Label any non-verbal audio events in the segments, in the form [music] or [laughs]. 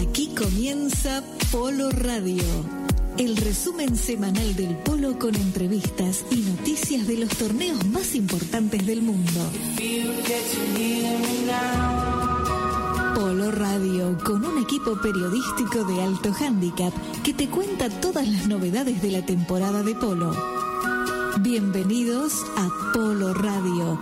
Aquí comienza Polo Radio, el resumen semanal del polo con entrevistas y noticias de los torneos más importantes del mundo. Polo Radio, con un equipo periodístico de alto handicap que te cuenta todas las novedades de la temporada de polo. Bienvenidos a Polo Radio.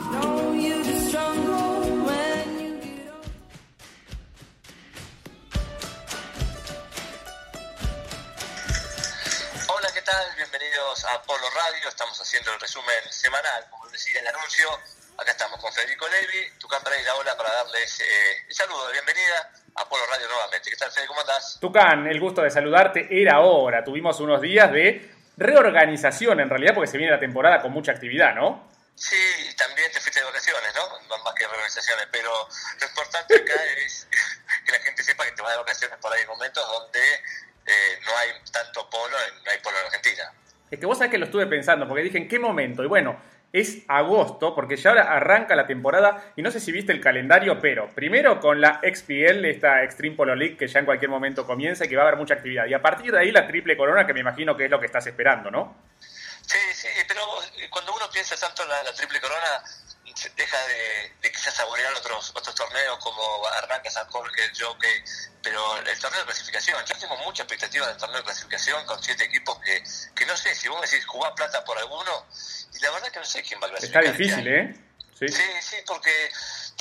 Bienvenidos a Polo Radio. Estamos haciendo el resumen semanal, como decía el anuncio. Acá estamos con Federico Levi, Tucán Pereira, hola, para darles eh, el saludo de bienvenida a Polo Radio nuevamente. ¿Qué tal, Fede? ¿Cómo andás? Tucán, el gusto de saludarte. Era hora. Tuvimos unos días de reorganización, en realidad, porque se viene la temporada con mucha actividad, ¿no? Sí, y también te fuiste de vacaciones, ¿no? Más que reorganizaciones, pero lo importante acá [laughs] es que la gente sepa que te vas de vacaciones por ahí en momentos donde eh, no hay tanto polo, no hay polo en Argentina. Es que vos sabés que lo estuve pensando, porque dije, ¿en qué momento? Y bueno, es agosto, porque ya ahora arranca la temporada, y no sé si viste el calendario, pero primero con la XPL, esta Extreme Polo League, que ya en cualquier momento comienza y que va a haber mucha actividad. Y a partir de ahí la triple corona, que me imagino que es lo que estás esperando, ¿no? Sí, sí, pero cuando uno piensa tanto en la, la triple corona, deja de, de quizás saborear otros otros torneos como Arranca, San Jorge, el Jockey, pero el torneo de clasificación, yo tengo mucha expectativa del torneo de clasificación con siete equipos que, que no sé, si vos me decís jugar plata por alguno, y la verdad que no sé quién va a Está clasificar. difícil, ¿eh? Sí. Sí, sí, porque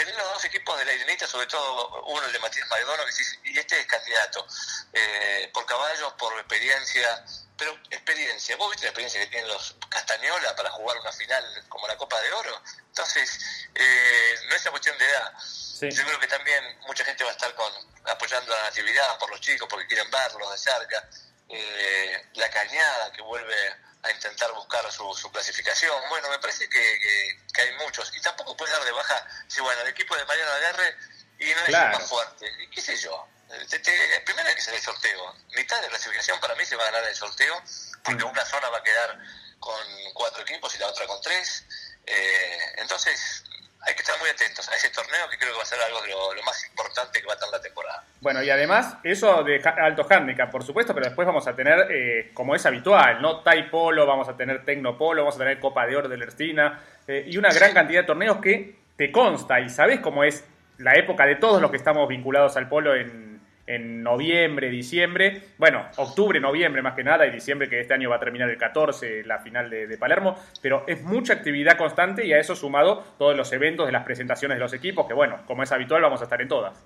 tener los dos equipos de la Irenita, sobre todo uno el de Matías sí, y este es candidato, eh, por caballos, por experiencia, pero experiencia, vos viste la experiencia que tienen los Castañola para jugar una final como la Copa de Oro, entonces eh, no es una cuestión de edad. Sí. Yo creo que también mucha gente va a estar con apoyando a la natividad por los chicos, porque quieren verlos de cerca. Eh, la cañada que vuelve a intentar buscar su, su clasificación. Bueno, me parece que, que, que hay muchos. Y tampoco puedes dar de baja, si bueno, el equipo de Mariano Aguerre y no es Claro. el más fuerte. ¿Y qué sé yo? Te- te- primero hay que hacer el sorteo. Mitad de clasificación para mí se va a ganar el sorteo, porque una zona va a quedar con cuatro equipos y la otra con tres. Eh, entonces, hay que estar muy atentos a ese torneo que creo que va a ser algo de lo, lo más importante que va a tener la temporada. Bueno, y además, eso de alto handicap, por supuesto, pero después vamos a tener, eh, como es habitual, ¿no? Tai Polo, vamos a tener Tecnopolo, vamos a tener Copa de Oro de Lertina, eh, y una gran cantidad de torneos que te consta, y sabes cómo es la época de todos los que estamos vinculados al polo en, en noviembre, diciembre, bueno, octubre, noviembre más que nada, y diciembre que este año va a terminar el 14, la final de, de Palermo, pero es mucha actividad constante y a eso sumado todos los eventos de las presentaciones de los equipos, que bueno, como es habitual, vamos a estar en todas.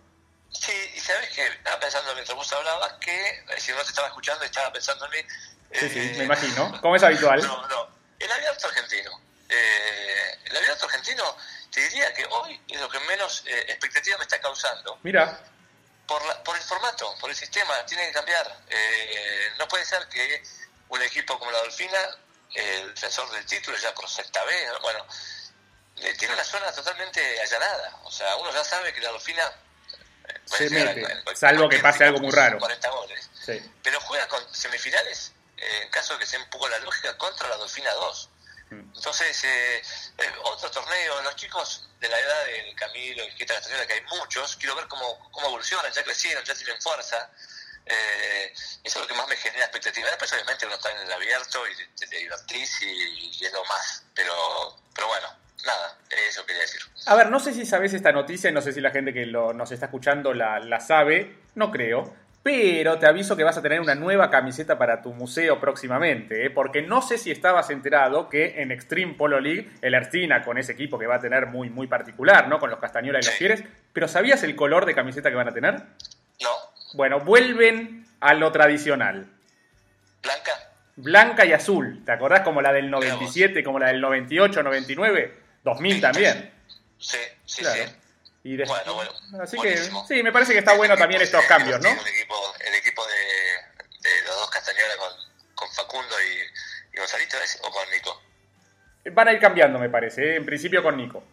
Sí, y sabes que estaba pensando mientras vos hablabas que, eh, si no te estaba escuchando, estaba pensando en mí. Sí, sí, eh, me imagino, como es habitual. No, no. El abierto argentino. Eh, el abierto argentino, te diría que hoy es lo que menos eh, expectativa me está causando. Mira, Por, la- por el formato, por el sistema, tiene que cambiar. Eh, no puede ser que un equipo como la Dolfina, el defensor del título ya por sexta vez, ¿no? bueno, tiene una zona totalmente allanada. O sea, uno ya sabe que la Dolfina... eh, Se salvo que pase algo muy raro. 40 goles sí. pero juega con semifinales, eh, en caso de que un poco la lógica, contra la Dolfina 2. Entonces, eh, eh, otro torneo, los chicos de la edad del Camilo y Quita Castañeda, que hay muchos, quiero ver cómo, cómo evolucionan, ya crecieron, ya tienen fuerza. Eh, eso es lo que más me genera expectativa. Después, obviamente, uno está en el abierto y te, te divertís y, y es lo más. Pero, pero bueno, nada, eso quería decir. A ver, no sé si sabes esta noticia y no sé si la gente que lo- nos está escuchando la, la sabe, no creo. Pero te aviso que vas a tener una nueva camiseta para tu museo próximamente, ¿eh? porque no sé si estabas enterado que en Extreme Polo League, el Ercina, con ese equipo que va a tener muy, muy particular, ¿no? Con los Castañola y los. Fieres, pero ¿sabías el color de camiseta que van a tener? No, Bueno, vuelven a lo tradicional. Blanca, Blanca y azul, ¿te acordás? Como la del 97, como la del 98, 99, 2000 también. sí, sí, Claro. sí. Y des- Bueno, bueno, Así buenísimo. que sí, me parece que está bueno también estos cambios, ¿no? El equipo, el equipo de, de los dos Castañola con, con Facundo y, y Gonzalito, ¿es? ¿O con Nico? Van a ir cambiando, me parece, ¿eh? en principio con Nico.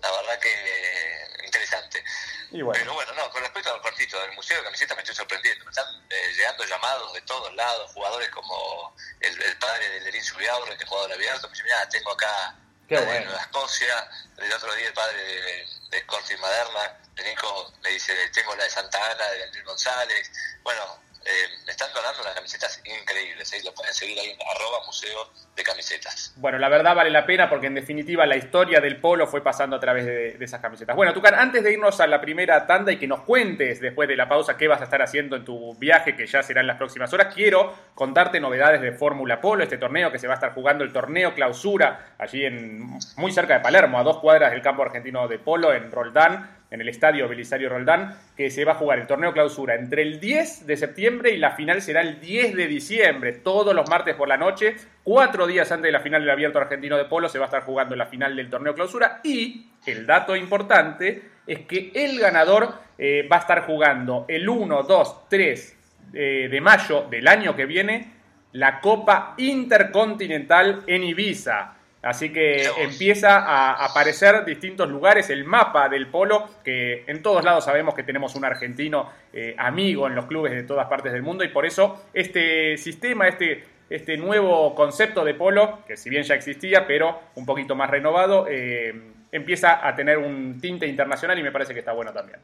La verdad que eh, interesante. Y bueno, Pero bueno, no, con respecto al cortito del Museo de Camisetas me estoy sorprendiendo. Me están eh, llegando llamados de todos lados, jugadores como el, el padre de Lerín Subiaurre, que jugaba al abierto, me dice, mira, tengo acá Qué de bueno. Nueva Escocia, el otro día el padre de, de Corte Maderna, Nico me dice, tengo la de Santa Ana, de Daniel González, bueno, eh, están donando unas camisetas increíbles, ¿eh? lo pueden seguir ahí en arroba museo de camisetas. Bueno, la verdad vale la pena porque en definitiva la historia del polo fue pasando a través de, esas camisetas. Bueno, Tucan, antes de irnos a la primera tanda y que nos cuentes después de la pausa qué vas a estar haciendo en tu viaje, que ya será en las próximas horas, quiero contarte novedades de Fórmula Polo, este torneo que se va a estar jugando el torneo clausura allí en muy cerca de Palermo, a dos cuadras del campo argentino de polo en Roldán en el estadio Belisario Roldán, que se va a jugar el torneo clausura entre el 10 de septiembre y la final será el 10 de diciembre, todos los martes por la noche, cuatro días antes de la final del Abierto Argentino de Polo, se va a estar jugando la final del torneo clausura y el dato importante es que el ganador eh, va a estar jugando el 1, 2, 3 de mayo del año que viene la Copa Intercontinental en Ibiza. Así que empieza a aparecer distintos lugares, el mapa del polo, que en todos lados sabemos que tenemos un argentino eh, amigo en los clubes de todas partes del mundo y por eso este sistema, este, este nuevo concepto de polo, que si bien ya existía, pero un poquito más renovado, eh, empieza a tener un tinte internacional y me parece que está bueno también.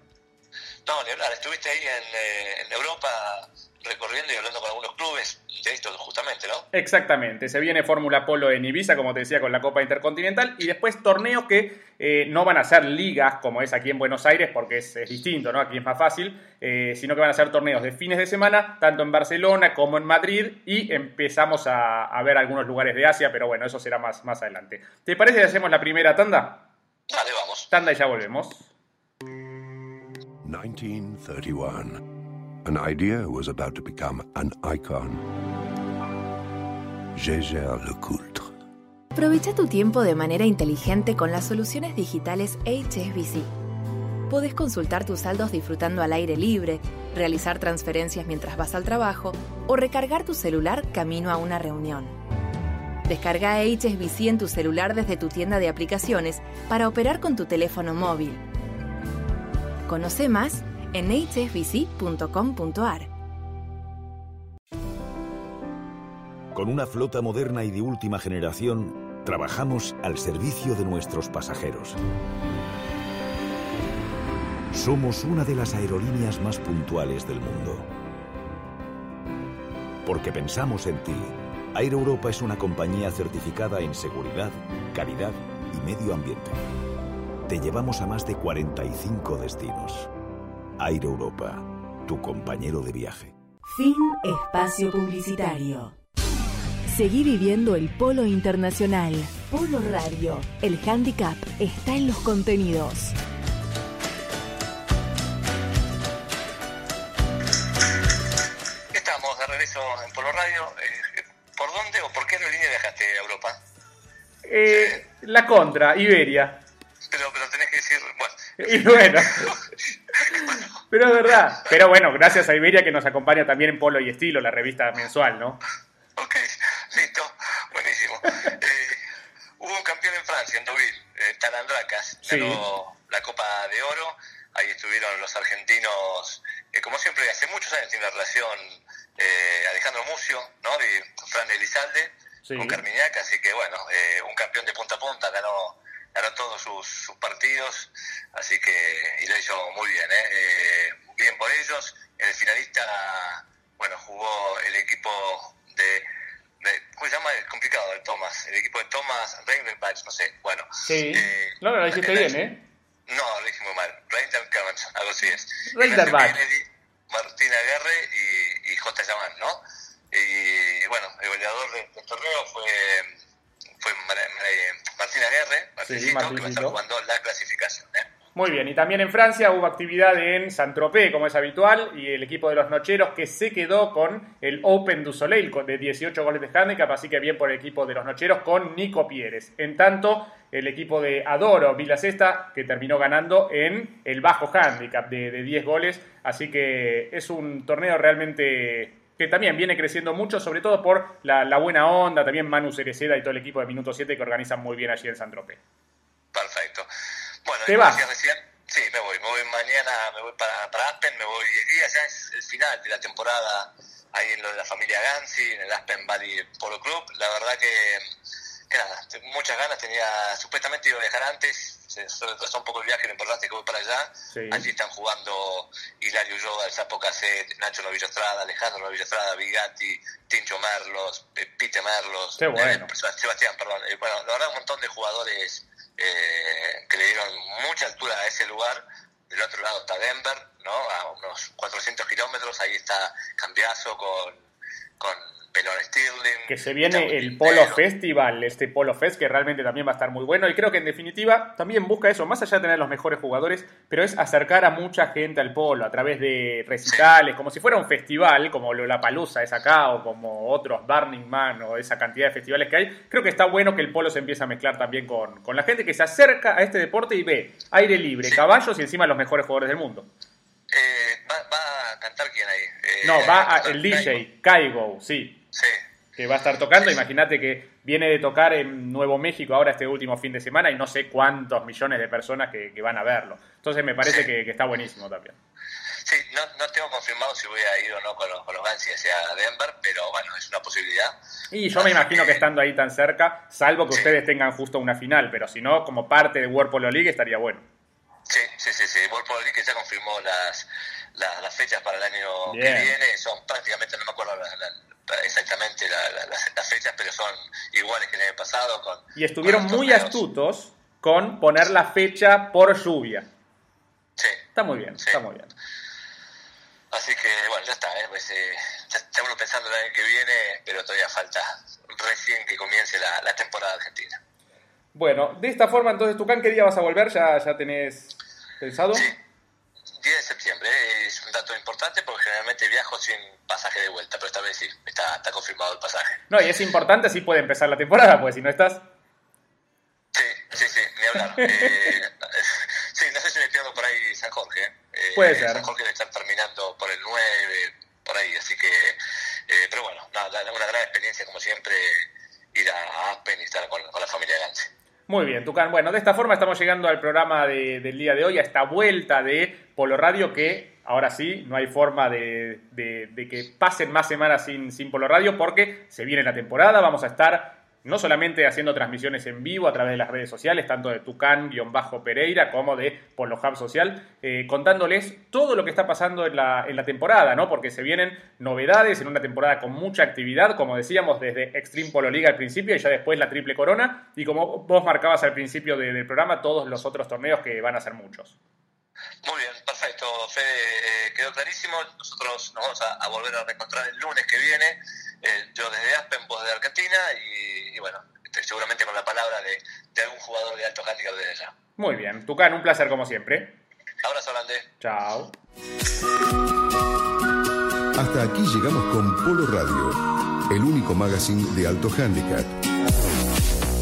No, Leonardo, estuviste ahí en, eh, en Europa recorriendo y hablando con algunos clubes de esto justamente, ¿no? Exactamente, se viene Fórmula Polo en Ibiza, como te decía, con la Copa Intercontinental, y después torneos que eh, no van a ser ligas, como es aquí en Buenos Aires, porque es, distinto, ¿no? Aquí es más fácil, eh, sino que van a ser torneos de fines de semana, tanto en Barcelona como en Madrid, y empezamos a, a ver algunos lugares de Asia, pero bueno, eso será más, más adelante. ¿Te parece que hacemos la primera tanda? Dale, vamos. Tanda y ya volvemos. 1931. An idea was about to become an icon. Lecoultre. Aprovecha tu tiempo de manera inteligente con las soluciones digitales HSBC. Puedes consultar tus saldos disfrutando al aire libre, realizar transferencias mientras vas al trabajo o recargar tu celular camino a una reunión. Descarga HSBC en tu celular desde tu tienda de aplicaciones para operar con tu teléfono móvil. Conoce más en hsbc.com.ar. Con una flota moderna y de última generación, trabajamos al servicio de nuestros pasajeros. Somos una de las aerolíneas más puntuales del mundo. Porque pensamos en ti, Air Europa es una compañía certificada en seguridad, calidad y medio ambiente. Te llevamos a más de 45 destinos Aire Europa, tu compañero de viaje. Fin espacio publicitario. Seguí viviendo el polo internacional. Polo Radio. El handicap está en los contenidos. Estamos de regreso en Polo Radio. Eh, ¿Por dónde o por qué aerolínea viajaste a Europa? Eh, la contra, Iberia. Decir, bueno. Y bueno. [laughs] Pero es verdad. Pero bueno, gracias a Iberia que nos acompaña también en Polo y Estilo, la revista mensual, ¿no? Ok, listo, buenísimo. Eh, hubo un campeón en Francia, en Deauville, eh, Talandracas, ganó la Copa de Oro. Ahí estuvieron los argentinos, eh, como siempre, hace muchos años tiene una relación eh, Alejandro Mucio, ¿no? Y Fran Elizalde con Carmiñac, así que bueno, un campeón de punta a punta ganó ganó todos sus, partidos, así que y lo hizo muy bien, ¿eh? ¿eh? bien por ellos. El finalista, bueno, jugó el equipo de, ¿cómo se llama? Es complicado, el Thomas, el equipo de Thomas Reindelbach, no sé, bueno. Sí, eh, no, lo dijiste bien, ¿eh? No, lo dije muy mal, Reindelbach, algo así es. Reindelbach. Martina Aguerre y, y J. Yaman, ¿no? Y bueno, el goleador del torneo fue fue Martina Aguerre, que va a estar jugando la clasificación. ¿eh? Muy bien, y también en Francia hubo actividad en Saint-Tropez, como es habitual, y el equipo de los Nocheros que se quedó con el Open du Soleil de 18 goles de handicap, así que bien por el equipo de los Nocheros con Nico Pieres. En tanto, el equipo de Adoro Vila Cesta, que terminó ganando en el bajo handicap de, de 10 goles, así que es un torneo realmente que también viene creciendo mucho, sobre todo por la, buena onda, también Manu Cereceda y todo el equipo de Minuto 7 que organizan muy bien allí en San Tropez. Perfecto. Bueno, ¿Te vas? sí, me voy, me voy mañana, me voy para, para Aspen, me voy 10 días, ya es el final de la temporada ahí en lo de la familia Gansi, en el Aspen Valley Polo Club. La verdad que, que nada, muchas ganas, tenía, supuestamente iba a viajar antes, se, retrasó un poco el viaje, lo importante es que voy para allá. Allí están jugando Hilario Yoga, el Sapo Caset, Nacho Novillo Estrada, Alejandro Novillo Estrada, Bigatti, Tincho Merlos, Pite Merlos, bueno. Sebastián, perdón. bueno, la verdad un montón de jugadores que le dieron mucha altura a ese lugar. Del otro lado está Denver, ¿no? A unos 400 kilómetros, ahí está Cambiazo con, con que se viene el Polo Festival, este Polo Fest, que realmente también va a estar muy bueno. Y creo que en definitiva también busca eso, más allá de tener los mejores jugadores, pero es acercar a mucha gente al polo a través de recitales, como si fuera un festival, como la Palusa es acá, o como otros Burning Man, o esa cantidad de festivales que hay. Creo que está bueno que el polo se empiece a mezclar también con, con la gente que se acerca a este deporte y ve aire libre, caballos y encima los mejores jugadores del mundo. Eh, va, a cantar quién ahí? Eh, no, va el DJ, Kaigo, sí. Sí. Que va a estar tocando. Imagínate que viene de tocar en Nuevo México ahora este último fin de semana y no sé cuántos millones de personas que, van a verlo. Entonces me parece que, está buenísimo también. Sí, no, no, tengo confirmado si voy a ir o no con los, con los hacia Denver, pero bueno, es una posibilidad. Y yo me imagino que estando ahí tan cerca, salvo que ustedes tengan justo una final, pero si no, como parte de World Polo League estaría bueno. Sí, sí, sí, sí. World Polo League ya confirmó las, las, fechas para el año que viene, son prácticamente, no me acuerdo la, exactamente las, fechas, pero son iguales que el año pasado. Con, y estuvieron muy astutos con poner la fecha por lluvia. Sí. Está muy bien, está muy bien. Así que, bueno, ya está, ¿eh? pues, eh, ya estamos pensando el año que viene, pero todavía falta recién que comience la, temporada argentina. Bueno, de esta forma, entonces, Tucán, ¿qué día vas a volver? ¿Ya, ya tenés pensado? Sí, 10 de septiembre es un dato importante porque generalmente viajo sin pasaje de vuelta, pero esta vez sí, está, está confirmado el pasaje. No, y es importante, así puede empezar la temporada, pues si no estás... Sí, sí, sí, ni hablar. [laughs] eh, [laughs] sí, no sé si me pierdo por ahí San Jorge. Eh, puede ser. San Jorge le están terminando por el 9, por ahí, así que... Eh, pero bueno, nada, una gran experiencia como siempre ir a Aspen y estar con, la familia Gance. Muy bien, Tucán. Bueno, de esta forma estamos llegando al programa del día de hoy, a esta vuelta de Polo Radio que ahora sí, no hay forma de, de, que pasen más semanas sin, sin Polo Radio porque se viene la temporada, vamos a estar no solamente haciendo transmisiones en vivo a través de las redes sociales, tanto de Tucán-Pereira como de Polo Hub Social, eh, contándoles todo lo que está pasando en la, en la, temporada, ¿no? Porque se vienen novedades en una temporada con mucha actividad, como decíamos, desde Extreme Polo Liga al principio y ya después la Triple Corona, y como vos marcabas al principio del programa, todos los otros torneos que van a ser muchos. Muy bien, perfecto, Fede, eh, quedó clarísimo. Nosotros nos vamos a, volver a reencontrar el lunes que viene, eh, yo desde Aspen, vos de Argentina, y, bueno, este, seguramente con la palabra de, algún jugador de alto handicap desde allá. Muy bien, Tucán, un placer como siempre. Abrazo grande. Chao. Hasta aquí llegamos con Polo Radio, el único magazine de alto handicap.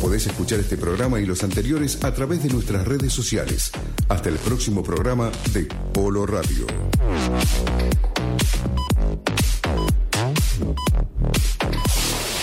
Podés escuchar este programa y los anteriores a través de nuestras redes sociales. Hasta el próximo programa de Polo Radio. フフフフ。